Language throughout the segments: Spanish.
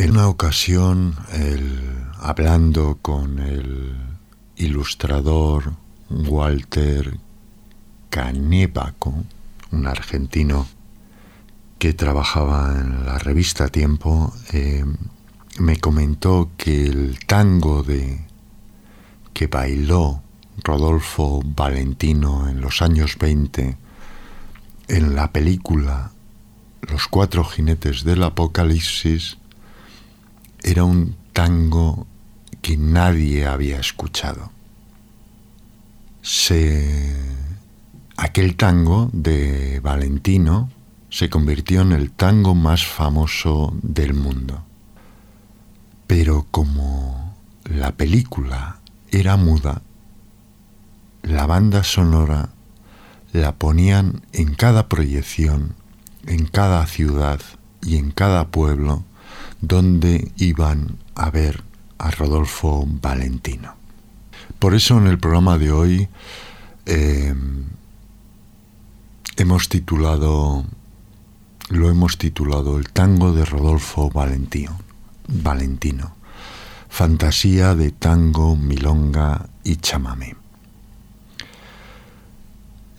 En una ocasión, hablando con el ilustrador Walter Canebaco, un argentino que trabajaba en la revista Tiempo, eh, me comentó que el tango de que bailó Rodolfo Valentino en los años 20 en la película Los cuatro jinetes del apocalipsis era un tango que nadie había escuchado. aquel tango de Valentino se convirtió en el tango más famoso del mundo. Pero como la película era muda, la banda sonora la ponían en cada proyección, en cada ciudad y en cada pueblo donde iban a ver a Rodolfo Valentino. Por eso en el programa de hoy eh, hemos titulado, lo hemos titulado El tango de Rodolfo Valentino, Valentino, fantasía de tango, milonga y chamamé.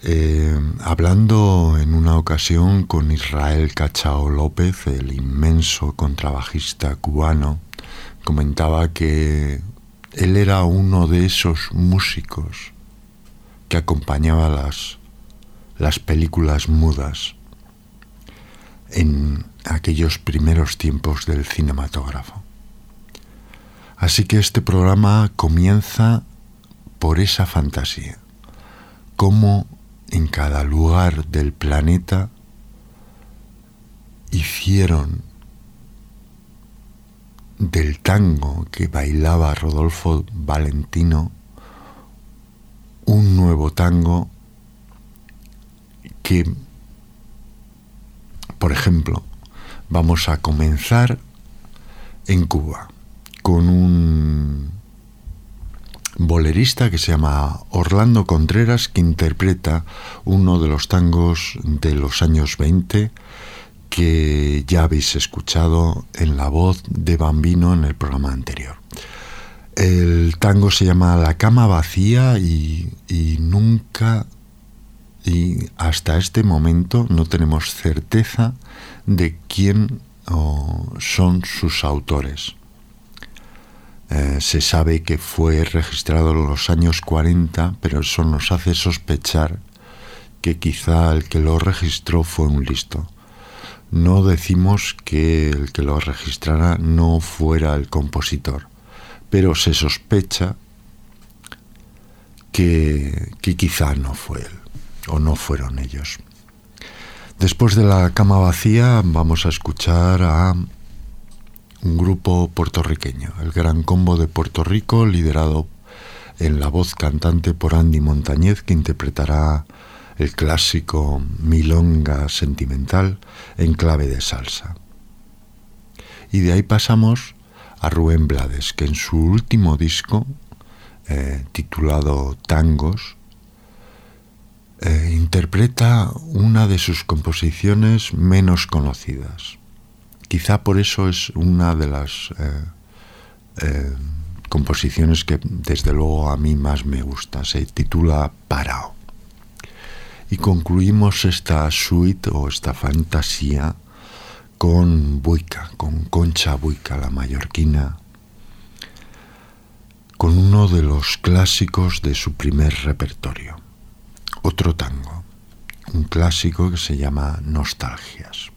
Eh, hablando en una ocasión con Israel Cachao López, el inmenso contrabajista cubano, comentaba que él era uno de esos músicos que acompañaba las, las películas mudas en aquellos primeros tiempos del cinematógrafo. Así que este programa comienza por esa fantasía, cómo en cada lugar del planeta hicieron del tango que bailaba Rodolfo Valentino un nuevo tango que, por ejemplo, vamos a comenzar en Cuba con un bolerista que se llama Orlando Contreras, que interpreta uno de los tangos de los años 20 que ya habéis escuchado en la voz de Bambino en el programa anterior. El tango se llama La cama vacía y, nunca y hasta este momento no tenemos certeza de quién son sus autores. Eh, se sabe que fue registrado en los años 40, pero eso nos hace sospechar que quizá el que lo registró fue un listo. No decimos que el que lo registrara no fuera el compositor, pero se sospecha que, que quizá no fue él o no fueron ellos. Después de la cama vacía vamos a escuchar a un grupo puertorriqueño, el Gran Combo de Puerto Rico, liderado en la voz cantante por Andy Montañez, que interpretará el clásico Milonga Sentimental en clave de salsa. Y de ahí pasamos a Rubén Blades, que en su último disco, eh, titulado Tangos, eh, interpreta una de sus composiciones menos conocidas, Quizá por eso es una de las eh, eh, composiciones que desde luego a mí más me gusta. Se titula Parao. Y concluimos esta suite o esta fantasía con Buica, con Concha Buica, la mallorquina, con uno de los clásicos de su primer repertorio, otro tango, un clásico que se llama Nostalgias.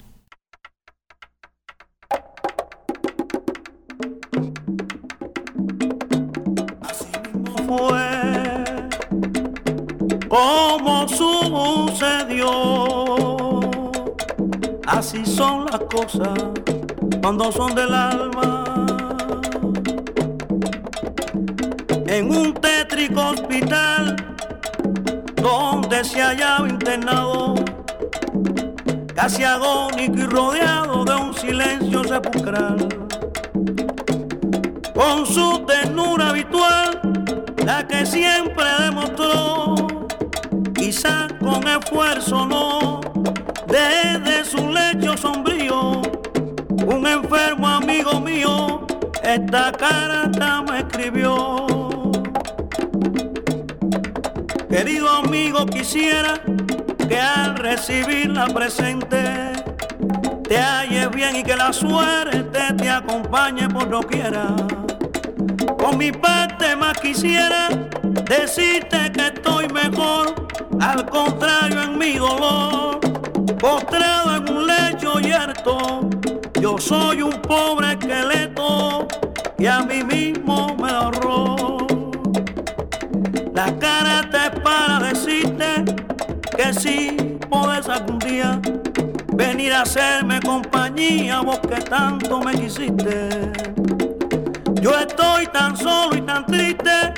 Como sucedió. Así son las cosas cuando son del alma. En un tétrico hospital donde se hallaba internado, casi agónico y rodeado de un silencio sepulcral. Con su ternura habitual, la que siempre demostró, quizás con esfuerzo no, desde su lecho sombrío un enfermo amigo mío esta carta me escribió. Querido amigo, quisiera que al recibir la presente te halles bien y que la suerte te acompañe por lo quiera. Con mi parte más quisiera decirte que estoy mejor, al contrario en mi dolor, postrado en un lecho yerto yo soy un pobre esqueleto y a mí mismo me ahorró. La cara te para decirte que si puedes algún día venir a hacerme compañía, vos que tanto me quisiste. Yo estoy tan solo y tan triste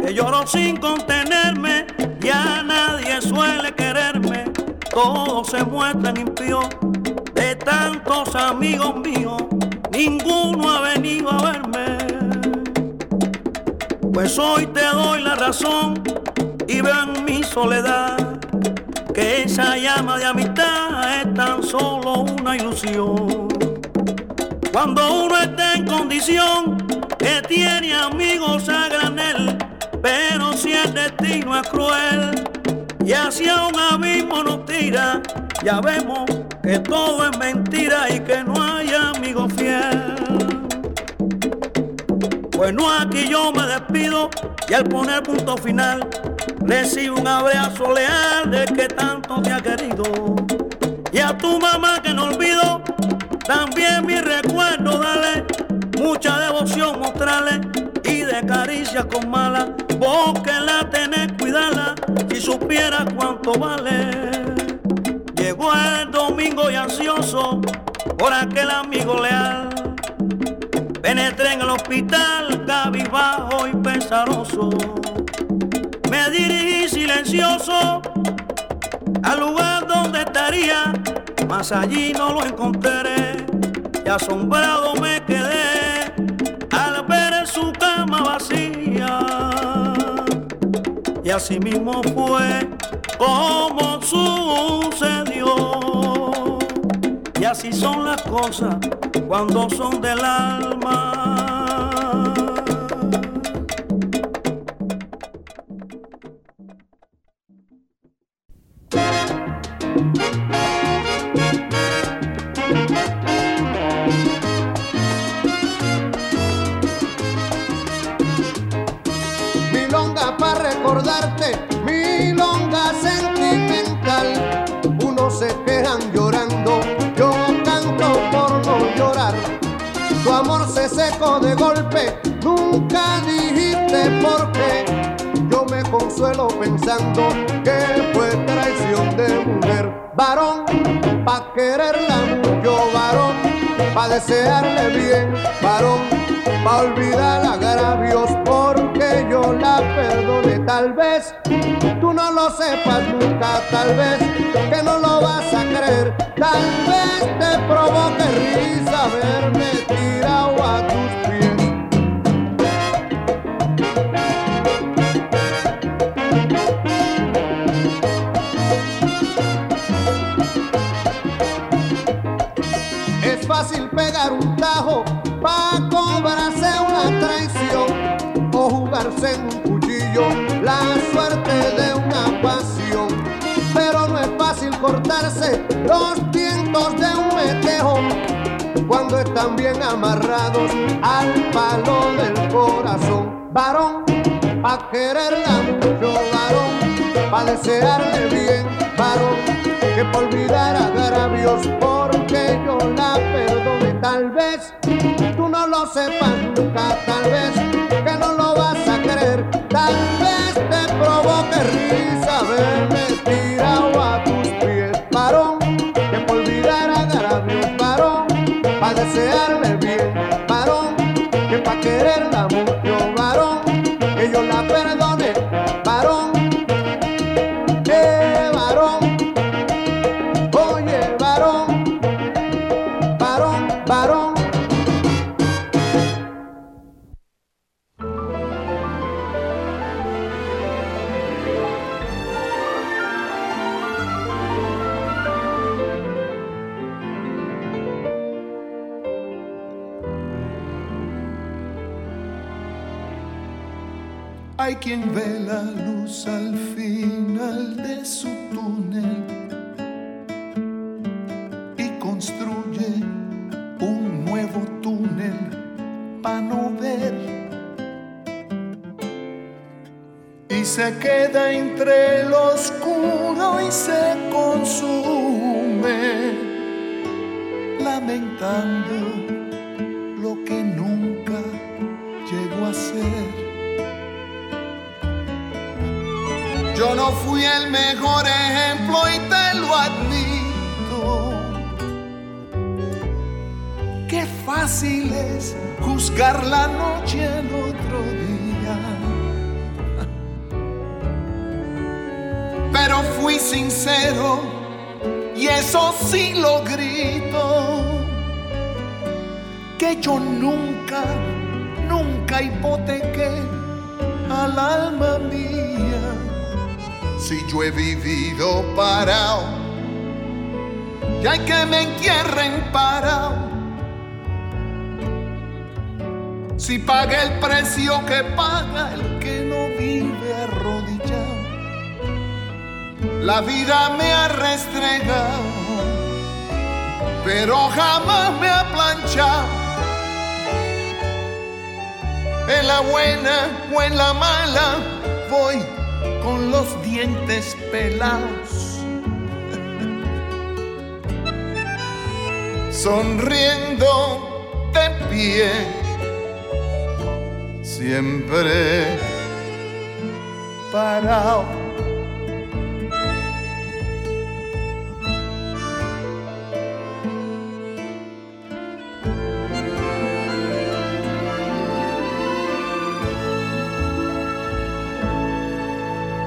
que lloro sin contenerme, ya nadie suele quererme, todos se muestran impíos de tantos amigos míos, ninguno ha venido a verme. Pues hoy te doy la razón y veo en mi soledad que esa llama de amistad es tan solo una ilusión. Cuando uno está en condición que tiene amigos a granel, pero si el destino es cruel y hacia un abismo nos tira, ya vemos que todo es mentira y que no hay amigo fiel. Bueno, aquí yo me despido y al poner punto final recibo un abrazo leal de que tanto te ha querido. Y a tu mamá que no olvido, también mi recuerdo dale, mucha devoción mostrarle y de caricia con mala, vos la tenés, cuidala, si supieras cuánto vale. Llegó el domingo y ansioso por aquel amigo leal. Penetré en el hospital cabizbajo y pesaroso. Me dirigí silencioso al lugar donde estaría, mas allí no lo encontré. Y asombrado me Y así mismo fue como sucedió. Y así son las cosas cuando son del alma. Sepas nunca, tal vez que no lo vas a creer, tal vez te provoque risa al palo del corazón. Varón, pa' quererla mucho, varón, pa' desearle bien, varón, que por olvidar agravios, porque yo la perdone. Tal vez tú no lo sepas nunca, tal vez que no lo vas a creer, tal vez te provoque risa verme tirado pies, varón, que pa' quererla mucho, quien ve la luz al final de su túnel y construye un nuevo túnel para no ver. Y se queda entre lo oscuro y se consume, lamentando juzgar la noche al otro día. Pero fui sincero y eso sí lo grito. Que yo nunca, nunca hipotequé al alma mía si yo he vivido parado y hay que me entierren parado. Si paga el precio que paga el que no vive arrodillado, la vida me ha restregado, pero jamás me ha planchado. En la buena o en la mala voy con los dientes pelados. Sonriendo de pie, siempre parado.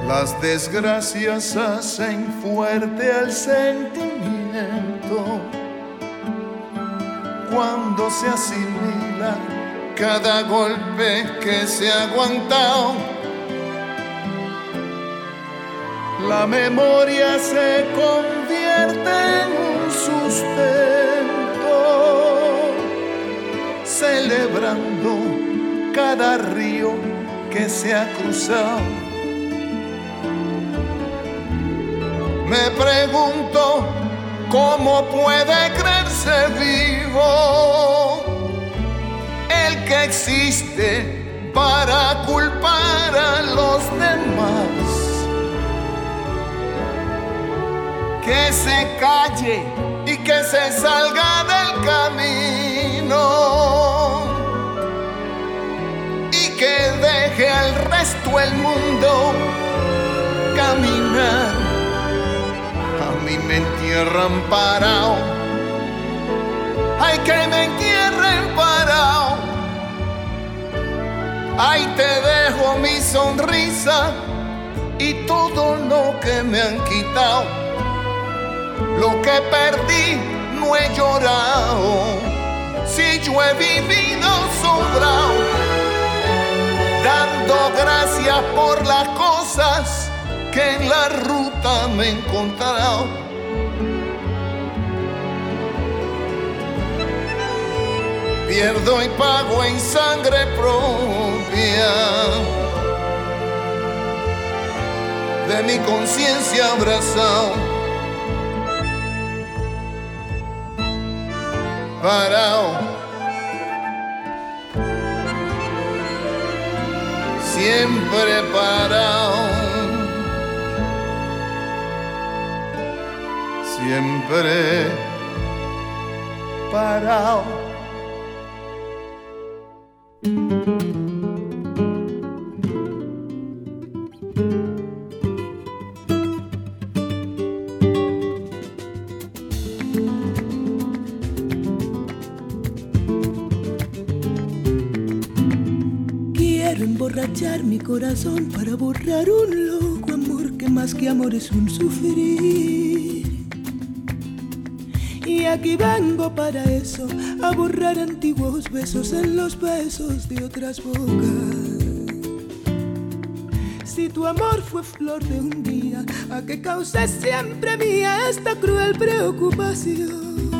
Las desgracias hacen fuerte al sentimiento cuando se asimila cada golpe que se ha aguantado. La memoria se convierte en un sustento, celebrando cada río que se ha cruzado. Me pregunto cómo puede creerse vivo el que existe para culpar a los demás. Que se calle y que se salga del camino y que deje al resto el mundo caminar a mí me entierran parado. Ay, que me Ay, te dejo mi sonrisa y todo lo que me han quitado. Lo que perdí no he llorado. Si yo he vivido sobrado, dando gracias por las cosas que en la ruta me he encontrado. Pierdo y pago en sangre propia de mi conciencia abrazado. Parado. Siempre parado. siempre parado. Quiero emborrachar mi corazón para borrar un loco amor que más que amor es un sufrir. Aquí vengo para eso, a borrar antiguos besos en los besos de otras bocas. Si tu amor fue flor de un día, a que cause siempre mía esta cruel preocupación.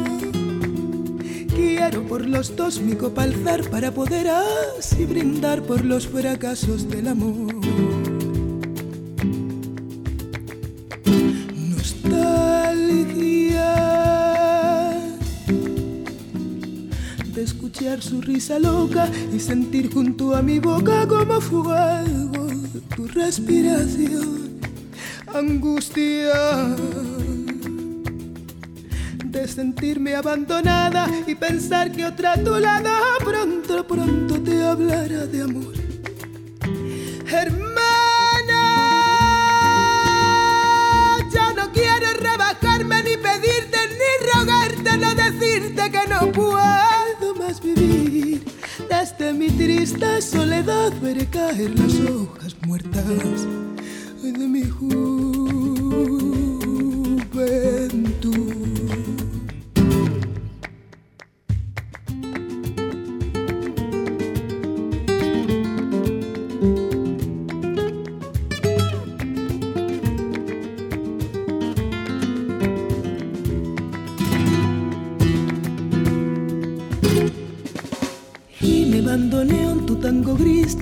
Quiero por los dos mi copa para poder así brindar por los fracasos del amor. Risa loca y sentir junto a mi boca como fuego tu respiración. Angustia de sentirme abandonada y pensar que otra a tu lado pronto, pronto te hablará de amor. Hermana, Desde mi triste soledad veré caer las hojas muertas de mi juventud.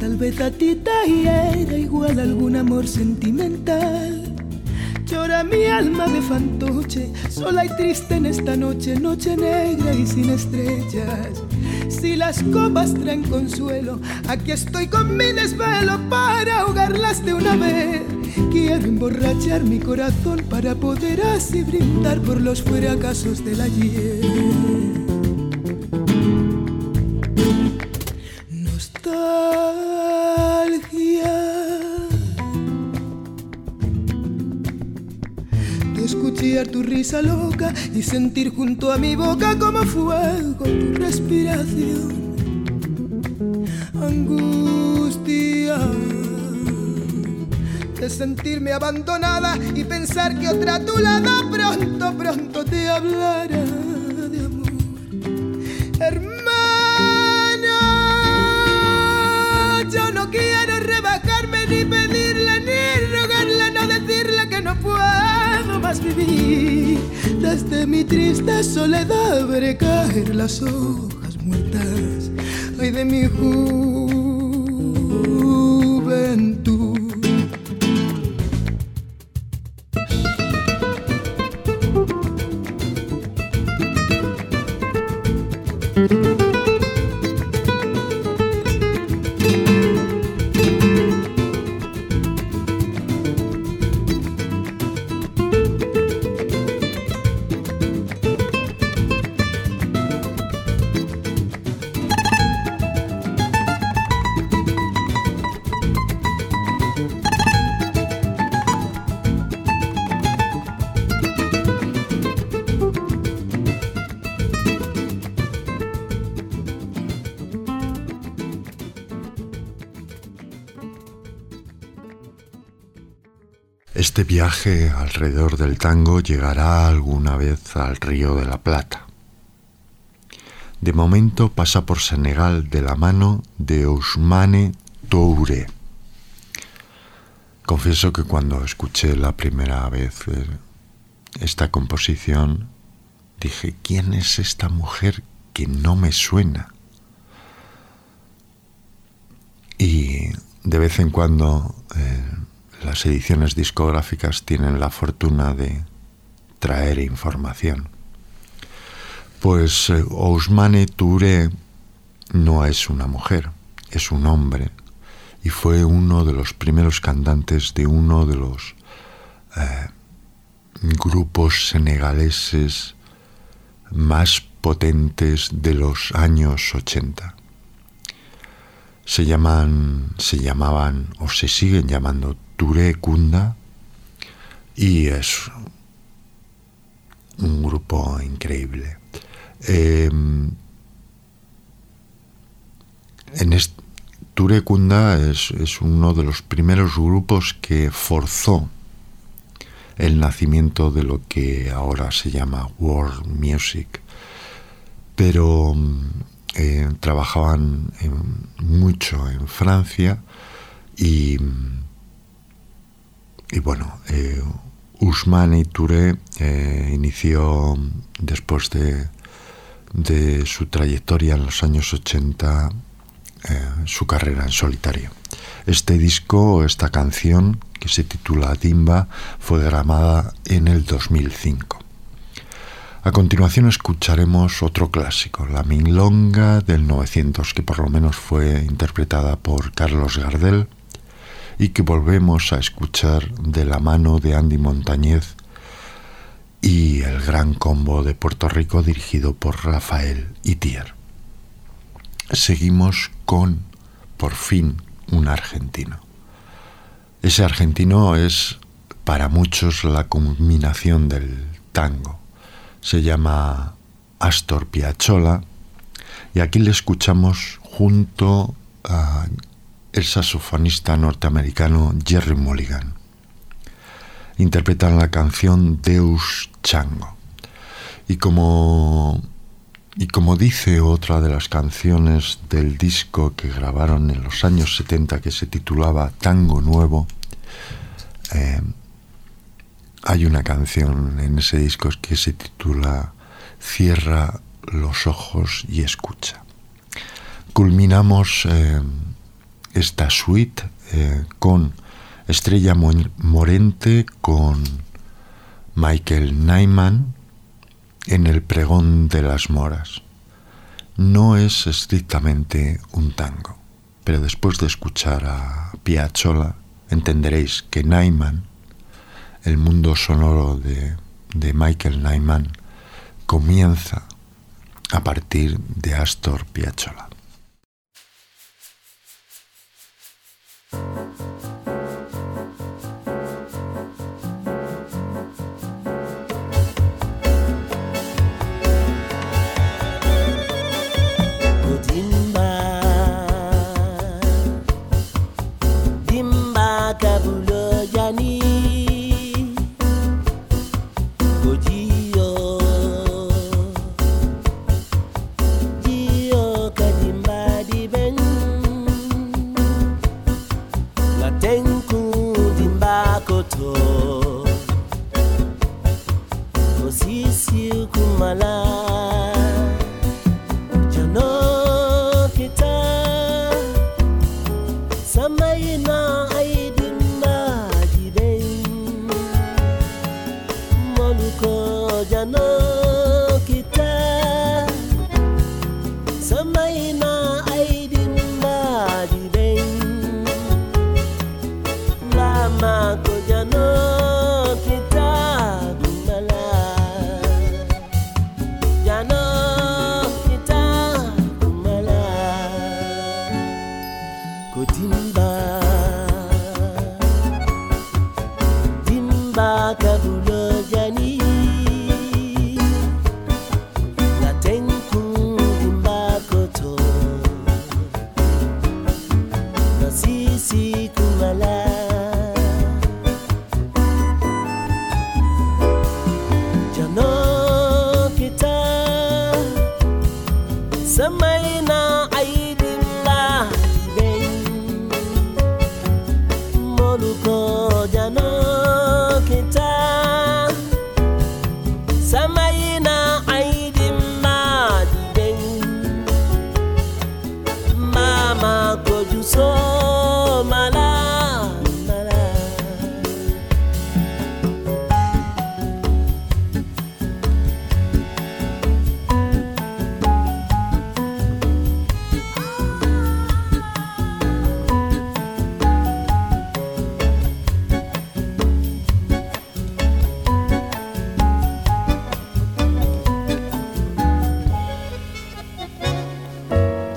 Tal vez a ti te era igual algún amor sentimental. Llora mi alma de fantoche, sola y triste en esta noche, noche negra y sin estrellas. Si las copas traen consuelo, aquí estoy con mi desvelo para ahogarlas de una vez. Quiero emborrachar mi corazón para poder así brindar por los fracasos del ayer. Risa loca y sentir junto a mi boca como fuego tu respiración. Angustia de sentirme abandonada y pensar que otra a tu lado pronto, pronto te hablará más. Desde mi triste soledad veré caer las hojas muertas. Ay de mi juventud. Este viaje alrededor del tango llegará alguna vez al Río de la Plata. De momento pasa por Senegal de la mano de Ousmane Touré. Confieso que cuando escuché la primera vez eh, esta composición, dije, ¿quién es esta mujer que no me suena? Y de vez en cuando eh, las ediciones discográficas tienen la fortuna de traer información. Pues eh, Ousmane Touré no es una mujer, es un hombre y fue uno de los primeros cantantes de uno de los eh, grupos senegaleses más potentes de los años 80. Se llaman, se llamaban o se siguen llamando Touré Kunda y es un grupo increíble. Em, en Ture Kunda es, uno de los primeros grupos que forzó el nacimiento de lo que ahora se llama world music. Pero eh, trabajaban mucho en Francia y, y bueno, eh, Usman y Touré eh, inició después de, de su trayectoria en los años 80 eh, su carrera en solitario. Este disco, esta canción, que se titula Dimba, fue grabada en el 2005. A continuación escucharemos otro clásico, La Minlonga del 900, que por lo menos fue interpretada por Carlos Gardel y que volvemos a escuchar de la mano de Andy Montañez y el gran combo de Puerto Rico dirigido por Rafael Itier. Seguimos con, por fin, un argentino. Ese argentino es para muchos la culminación del tango. Se llama Astor Piazzolla y aquí le escuchamos junto a el saxofonista norteamericano Jerry Mulligan. Interpretan la canción Deus Chango. Y como y como dice otra de las canciones del disco que grabaron en los años 70 que se titulaba Tango Nuevo, eh, hay una canción en ese disco que se titula Cierra los ojos y escucha. Culminamos eh, esta suite eh, con Estrella Morente, con Michael Nyman, en el pregón de las moras. No es estrictamente un tango, pero después de escuchar a Piazzolla entenderéis que Nyman, el mundo sonoro de, de Michael Nyman, comienza a partir de Astor Piazzolla. うん。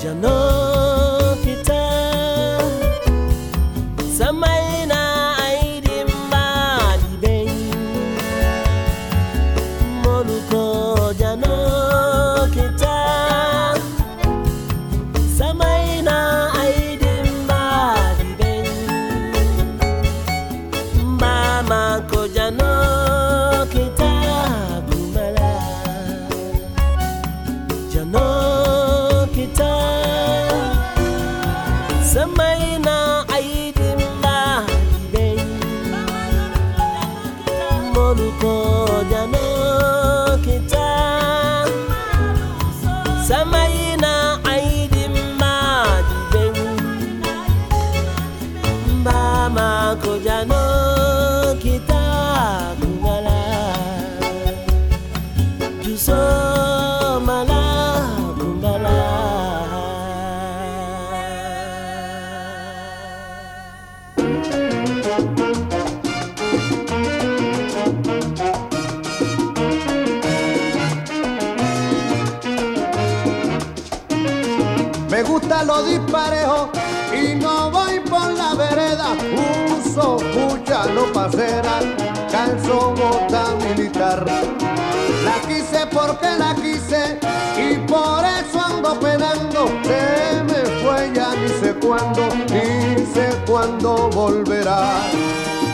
呀，能。Cuándo, ni sé volverá.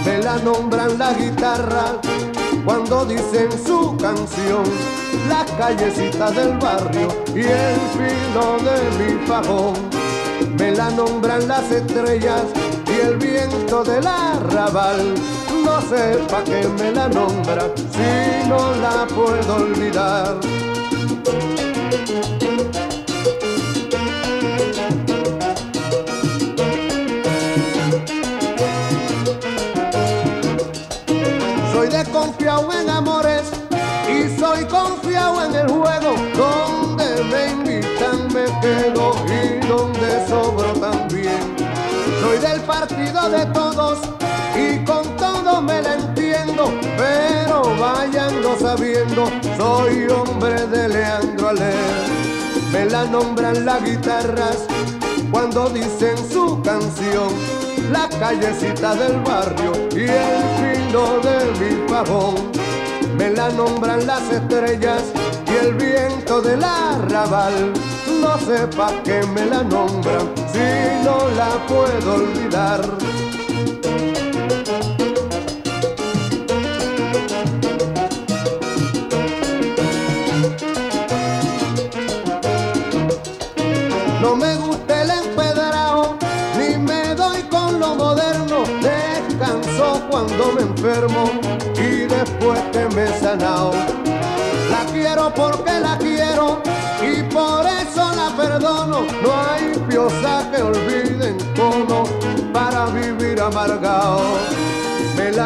Me la nombran la guitarra cuando dicen su canción. Las callecitas del barrio y el filo de mi fajón. Me la nombran las estrellas y el viento del arrabal. No sé pa' qué me la nombra si no la puedo olvidar. De todos y con todo me la entiendo. Pero vayando sabiendo, soy hombre de Leandro Aler. Me la nombran las guitarras cuando dicen su canción. La callecita del barrio y el filo de mi pavón. Me la nombran las estrellas y el viento del arrabal. No sé pa' qué me la nombran si no la puedo olvidar.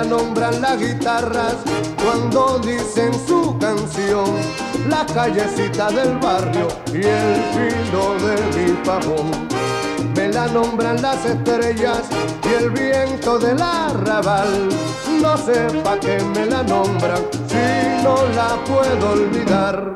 Nombran las guitarras cuando dicen su canción. La callecita del barrio y el filo de mi pavón. Me la nombran las estrellas y el viento del arrabal. No sé pa' qué me la nombran si no la puedo olvidar.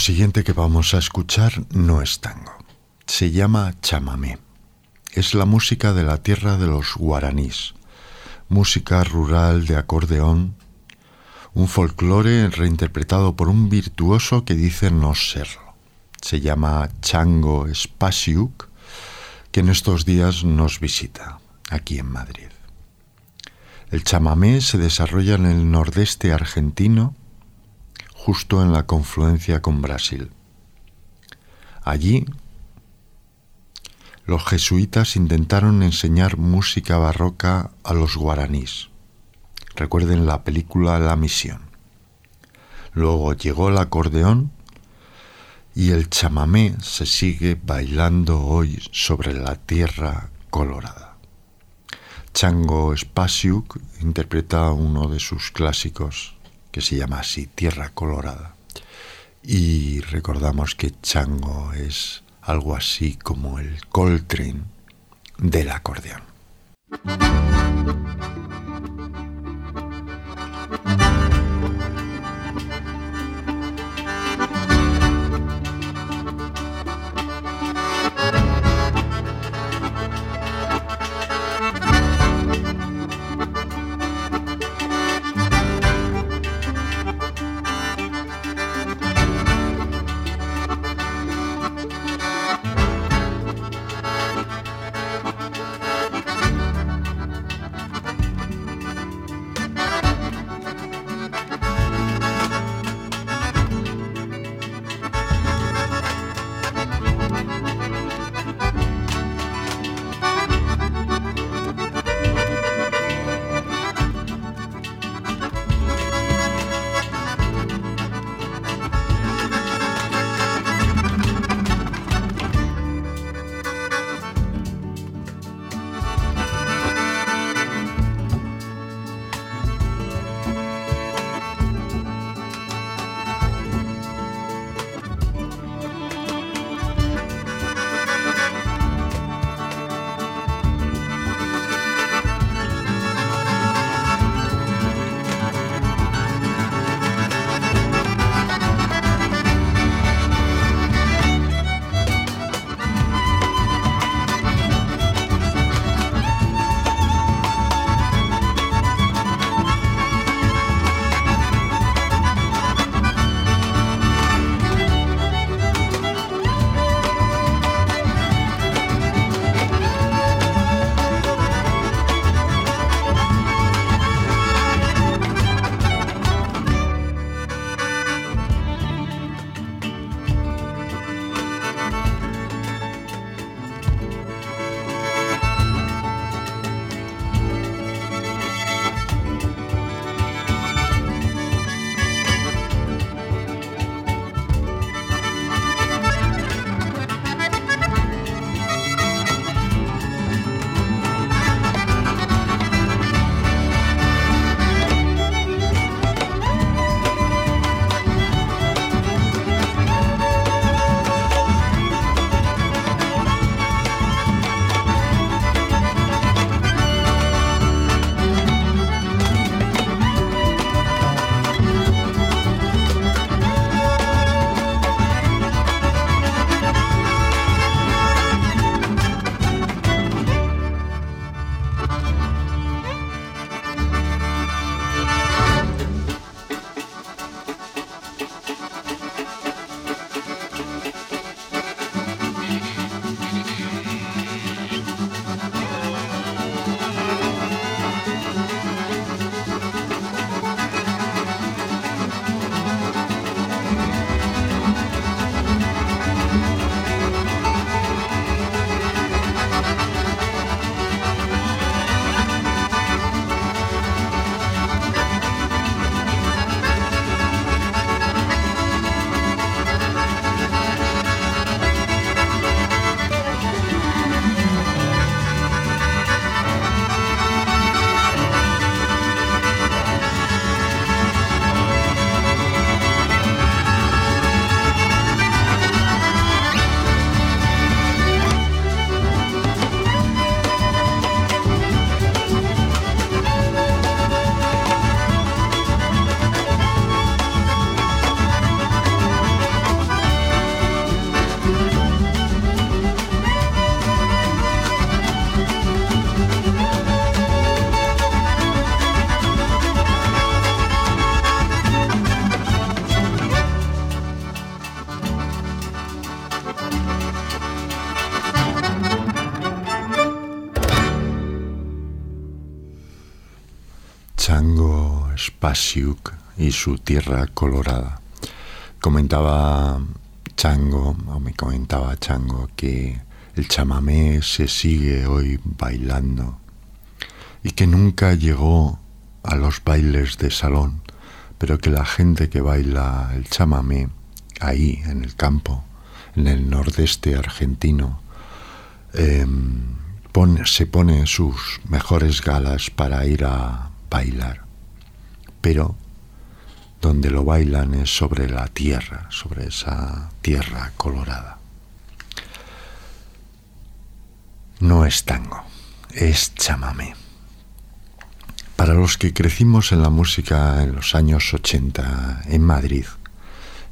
siguiente que vamos a escuchar no es tango. Se llama chamamé. Es la música de la tierra de los guaraníes. Música rural de acordeón. Un folclore reinterpretado por un virtuoso que dice no serlo. Se llama Chango Spasiuk, que en estos días nos visita aquí en Madrid. El chamamé se desarrolla en el nordeste argentino justo en la confluencia con Brasil. Allí, los jesuitas intentaron enseñar música barroca a los guaraníes. Recuerden la película La Misión. Luego llegó el acordeón y el chamamé se sigue bailando hoy sobre la tierra colorada. Chango Spasiuk interpreta uno de sus clásicos, que se llama así, Tierra Colorada. Y recordamos que Chango es algo así como el Coltrane del acordeón. Su tierra colorada. Comentaba Chango, o me comentaba Chango, que el chamamé se sigue hoy bailando y que nunca llegó a los bailes de salón, pero que la gente que baila el chamamé ahí en el campo, en el nordeste argentino, em, se pone sus mejores galas para ir a bailar. Pero donde lo bailan es sobre la tierra, sobre esa tierra colorada. No es tango, es chamamé. Para los que crecimos en la música en los años 80 en Madrid,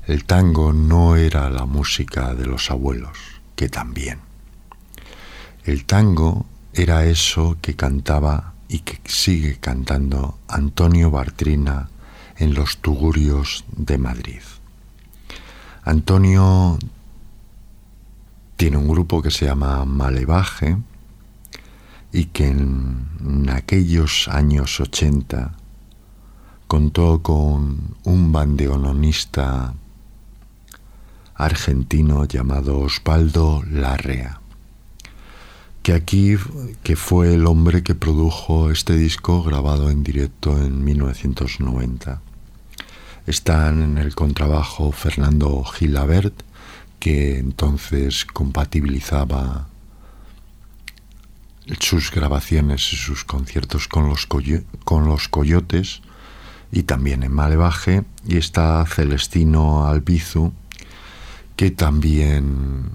el tango no era la música de los abuelos, que también. El tango era eso que cantaba y que sigue cantando Antonio Bartrina en los Tugurios de Madrid. Antonio tiene un grupo que se llama Malevaje y que en, aquellos años 80 contó con un bandeononista argentino llamado Osvaldo Larrea, que aquí que fue el hombre que produjo este disco grabado en directo en 1990. Están en el contrabajo Fernando Gilabert, que entonces compatibilizaba sus grabaciones y sus conciertos con los, con los Coyotes y también en Malevaje y está Celestino Albizu que también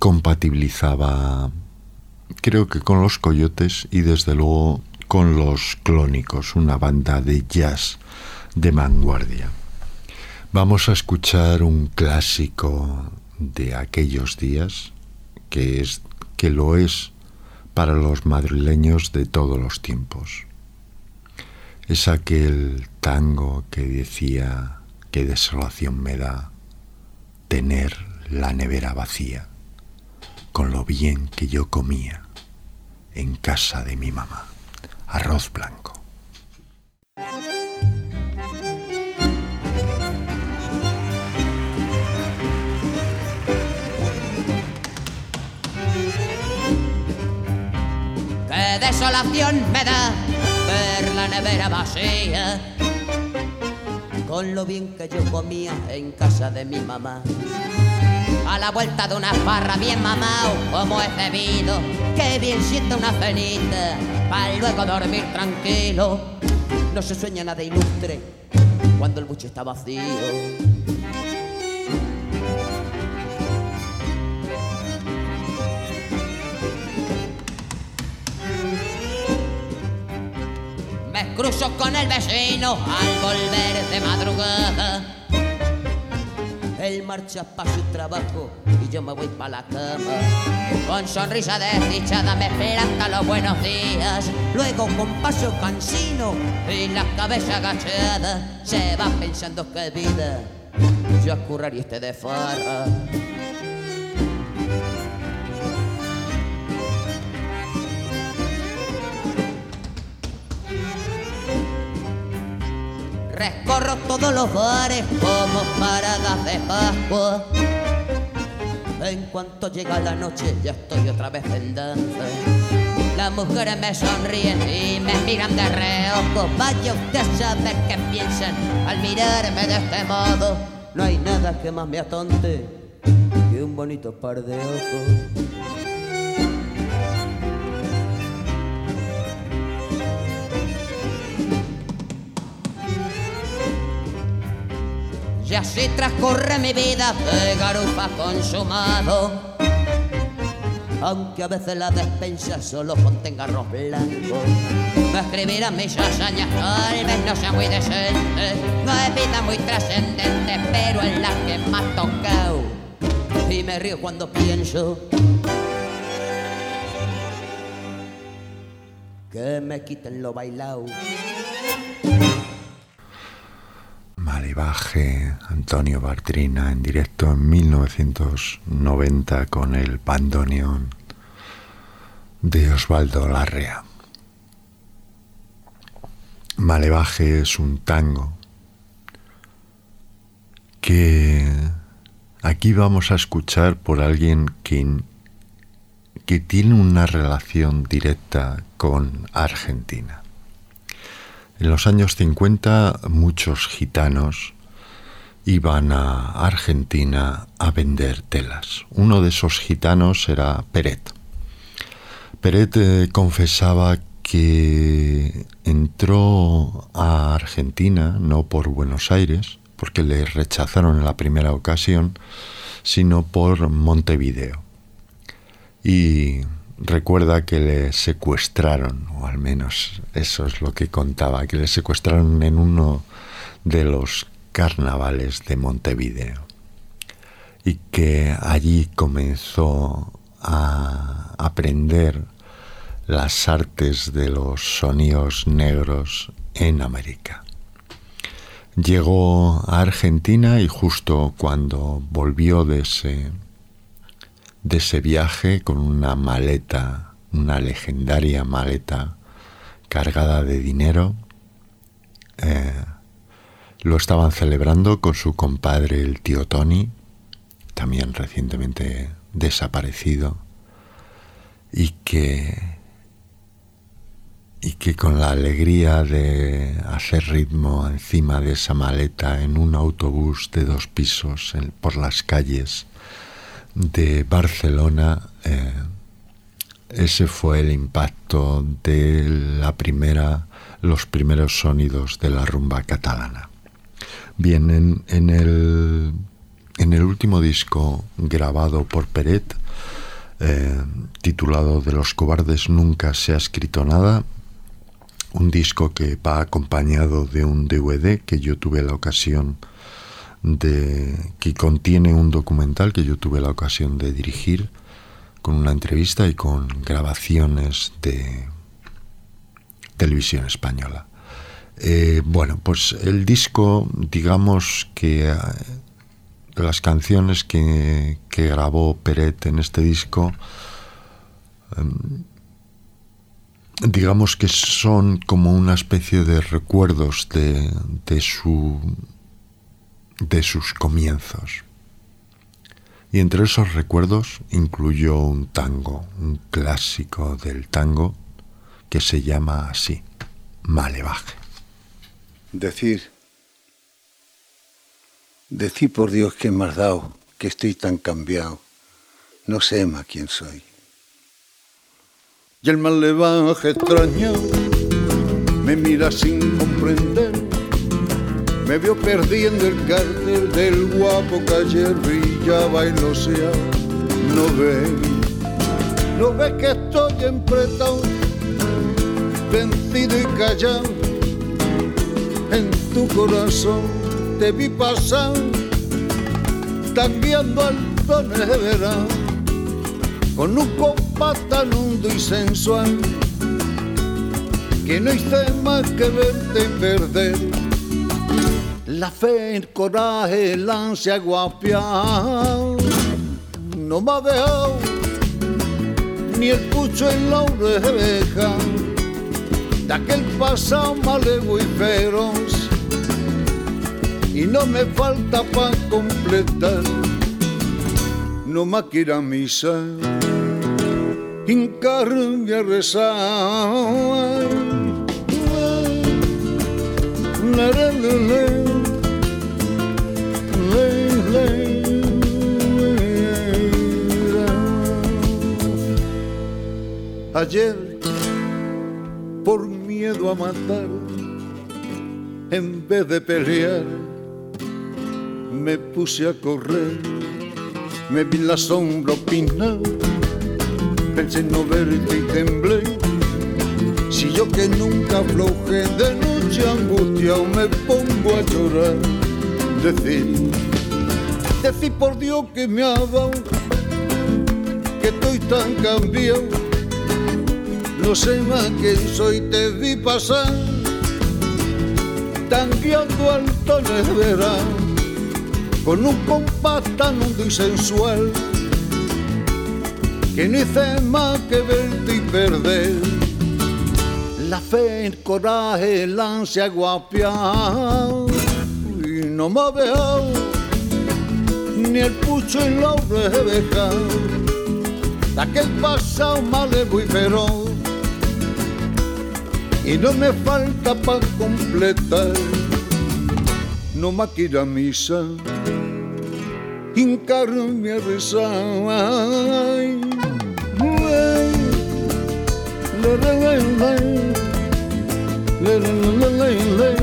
compatibilizaba creo que con los Coyotes y desde luego con los Clónicos, una banda de jazz de vanguardia. Vamos a escuchar un clásico de aquellos días que es que lo es para los madrileños de todos los tiempos. Es aquel tango que decía qué desolación me da tener la nevera vacía con lo bien que yo comía en casa de mi mamá. Arroz blanco. Desolación me da ver la nevera vacía. Con lo bien que yo comía en casa de mi mamá. A la vuelta de una farra bien mamado, como he bebido, que bien siento una cenita, para luego dormir tranquilo. No se sueña nada ilustre cuando el buche está vacío. Cruzo con el vecino al volver de madrugada. Él marcha para su trabajo y yo me voy para la cama. Con sonrisa desdichada me planta los buenos días. Luego con paso cansino y la cabeza agachada se va pensando que vida yo curraría este de farra. Recorro todos los bares como paradas de Pascua. En cuanto llega la noche ya estoy otra vez en danza. Las mujeres me sonríen y me miran de reojo. Vaya usted a saber qué piensan al mirarme de este modo. No hay nada que más me atonte que un bonito par de ojos. Y así transcurre mi vida de garufa consumado. Aunque a veces la despensa solo contenga arroz blanco. Me escribirán mis hazañas, tal vez no sea muy decente. No es vida muy trascendente, pero es la que más tocado. Y me río cuando pienso que me quiten lo bailado. Malevaje, Antonio Bartrina en directo en 1990 con el bandoneón de Osvaldo Larrea. Malevaje es un tango que aquí vamos a escuchar por alguien que, que tiene una relación directa con Argentina. En los años 50 muchos gitanos iban a Argentina a vender telas. Uno de esos gitanos era Peret. Peret eh, confesaba que entró a Argentina no por Buenos Aires, porque le rechazaron en la primera ocasión, sino por Montevideo. Y recuerda que le secuestraron, o al menos eso es lo que contaba, que le secuestraron en uno de los carnavales de Montevideo y que allí comenzó a aprender las artes de los sonidos negros en América. Llegó a Argentina y justo cuando volvió de ese, de ese viaje con una maleta, una legendaria maleta cargada de dinero, eh, lo estaban celebrando con su compadre el tío Tony, también recientemente desaparecido, y que y que con la alegría de hacer ritmo encima de esa maleta en un autobús de dos pisos por las calles de Barcelona, eh, ese fue el impacto de la primera, los primeros sonidos de la rumba catalana. Bien, en, el, en el último disco grabado por Peret, eh, titulado De los cobardes nunca se ha escrito nada, un disco que va acompañado de un DVD que yo tuve la ocasión de que contiene un documental que yo tuve la ocasión de dirigir con una entrevista y con grabaciones de televisión española. Eh, bueno, pues el disco, digamos que eh, las canciones que, que, grabó Peret en este disco, em, digamos que son como una especie de recuerdos de, de, su, de sus comienzos. Y entre esos recuerdos incluyó un tango, un clásico del tango, que se llama así, Malevaje. Decir, decir por Dios que me has dado, que estoy tan cambiado, no sé más quién soy y el malevaje extraño me mira sin comprender. Me vio perdiendo el cartel del guapo ayer brillaba y lo sea. No ve, no ve que estoy empretado, vencido y callado. En tu corazón te vi pasar, tangueando al verano con un compás tan hondo y sensual que no hice más que verte perder la fe, el coraje, el ansia guapiar no me ha dejado ni el pucho en la oreja. De aquel pasado malevo y feroz. Y no me falta para completar. No más que ir a misa hincarme a rezar. Ayer, por miedo a matar, en vez de pelear, me puse a correr, me vi la sombra opinar pensé no verte y temblé. Si yo que nunca aflojé de noche angustiado me pongo a llorar, decir, decir por Dios que me ha dado, que estoy tan cambiado, no sé más quién soy, te vi pasar, tangueando al verano, con un compás tan hondo y sensual que no hice más que verte y perder la fe, el coraje, el ansia guapiao y no me ha dejado ni el pucho y la oreja. De aquel pasado malevo y feroz y no me falta para completar. No más misa, hincarme a rezar. Ay, ay, la, la,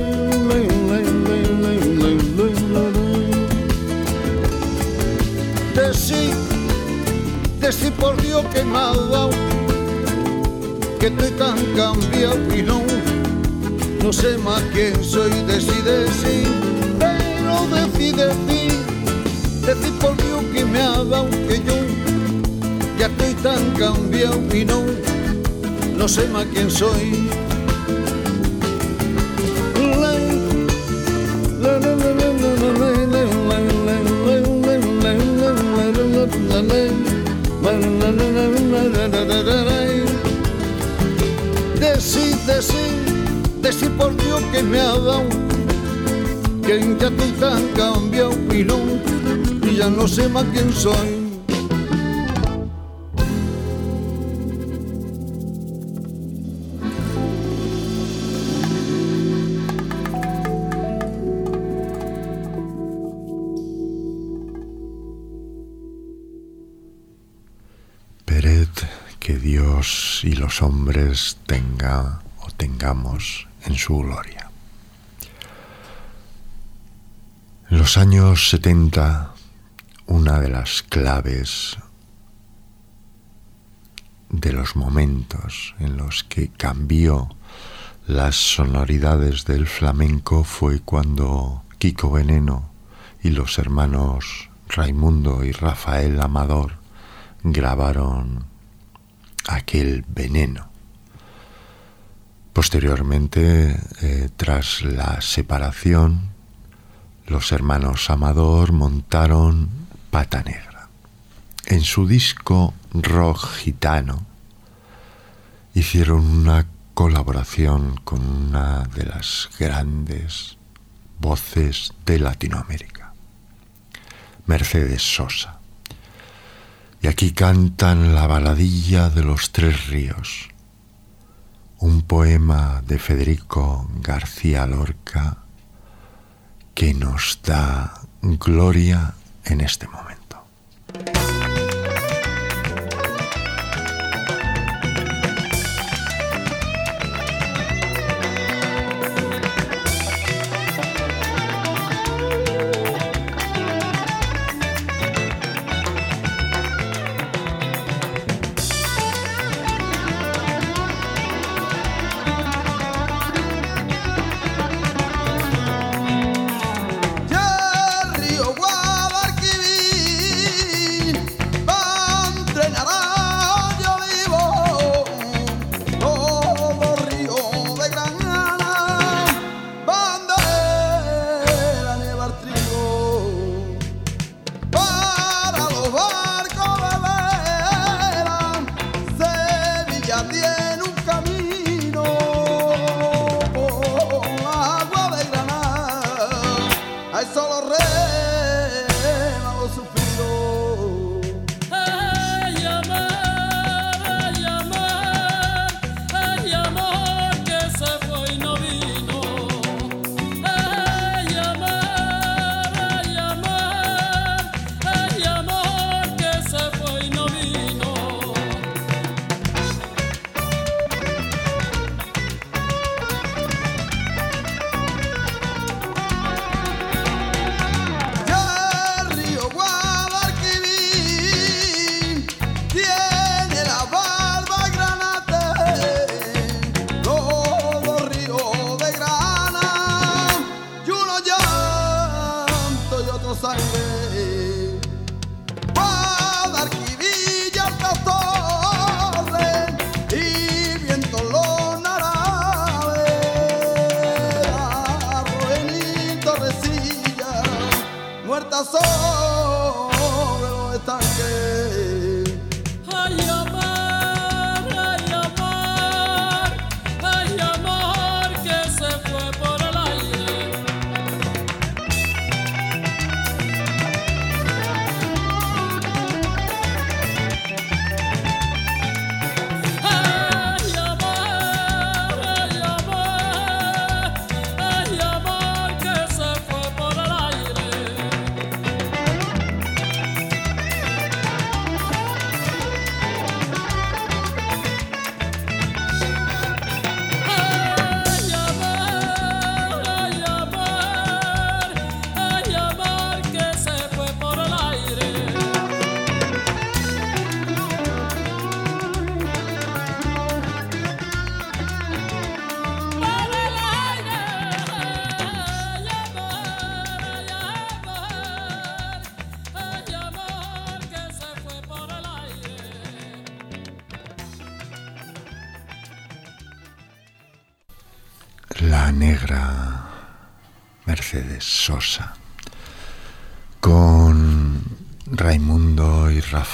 que estoy tan cambiado y no, no sé más quién soy, decí, decí, pero decí, decí, decí por Dios que me ha dado que yo ya estoy tan cambiado y no, no sé más quién soy. Por Dios que me ha dado que ya estoy tan cambiado no, y ya no sé más quién soy. Peret, que Dios y los hombres tenga o tengamos en su gloria. En los años 70, una de las claves de los momentos en los que cambió las sonoridades del flamenco fue cuando Kiko Veneno y los hermanos Raimundo y Rafael Amador grabaron aquel veneno. Posteriormente, eh, tras la separación, los hermanos Amador montaron Pata Negra. En su disco Rock Gitano hicieron una colaboración con una de las grandes voces de Latinoamérica, Mercedes Sosa. Y aquí cantan la baladilla de los tres ríos, un poema de Federico García Lorca que nos da gloria en este momento.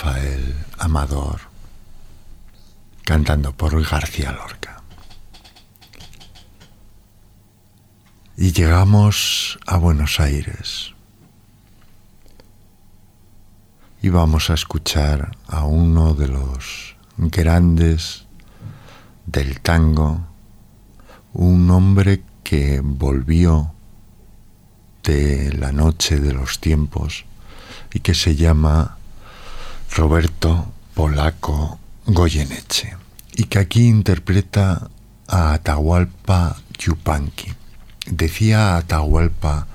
Rafael Amador cantando por García Lorca. Y llegamos a Buenos Aires y vamos a escuchar a uno de los grandes del tango, un hombre que volvió de la noche de los tiempos y que se llama Roberto Polaco Goyeneche y que aquí interpreta a Atahualpa Yupanqui. Decía Atahualpa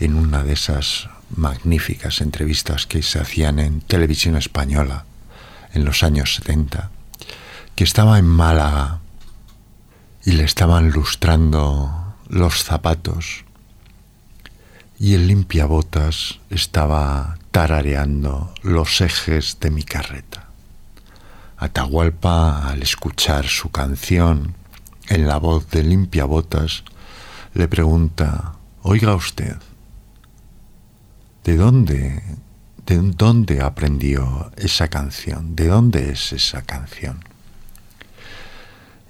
en una de esas magníficas entrevistas que se hacían en televisión española en los años 70, que estaba en Málaga y le estaban lustrando los zapatos y el limpiabotas estaba tarareando los ejes de mi carreta. Atahualpa, al escuchar su canción en la voz de limpiabotas, le pregunta, oiga usted, ¿de dónde, de dónde aprendió esa canción? ¿De dónde es esa canción?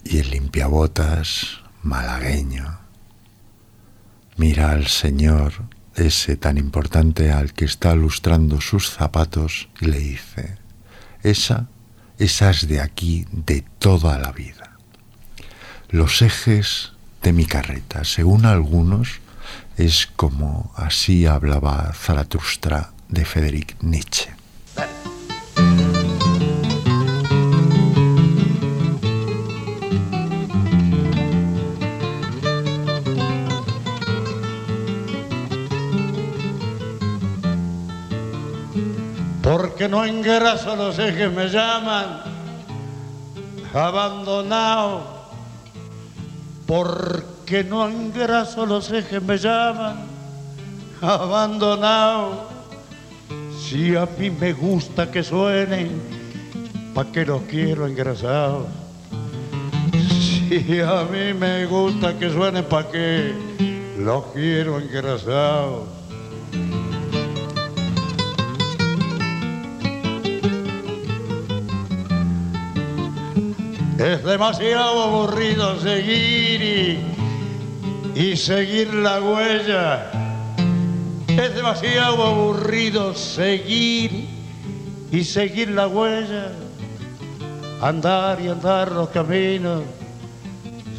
Y el limpiabotas, malagueño, mira al Señor ese tan importante al que está lustrando sus zapatos y le dice, esa, esa es de aquí de toda la vida. Los ejes de mi carreta, según algunos, es como así hablaba Zaratustra de Friedrich Nietzsche. Porque no engraso los ejes me llaman abandonado. Porque no engraso los ejes me llaman abandonado. Si a mí me gusta que suenen, ¿pa' qué los quiero engrasados? Si a mí me gusta que suenen, ¿pa' qué los quiero engrasados? Es demasiado aburrido seguir y, seguir la huella. Es demasiado aburrido seguir y seguir la huella. Andar y andar los caminos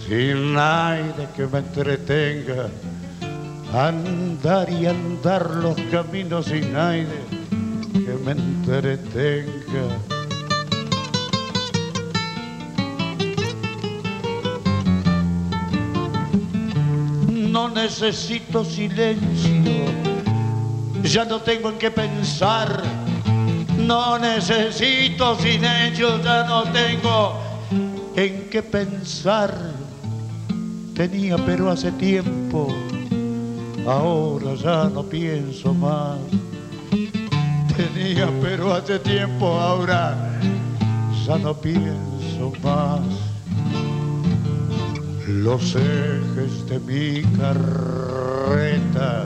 sin nadie que me entretenga. Andar y andar los caminos sin nadie que me entretenga. Necesito silencio, ya no tengo en qué pensar, no necesito silencio, ya no tengo en qué pensar. Tenía pero hace tiempo, ahora ya no pienso más. Tenía pero hace tiempo, ahora ya no pienso más los ejes de mi carreta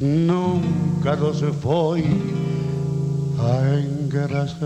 nunca los voy a engrasar.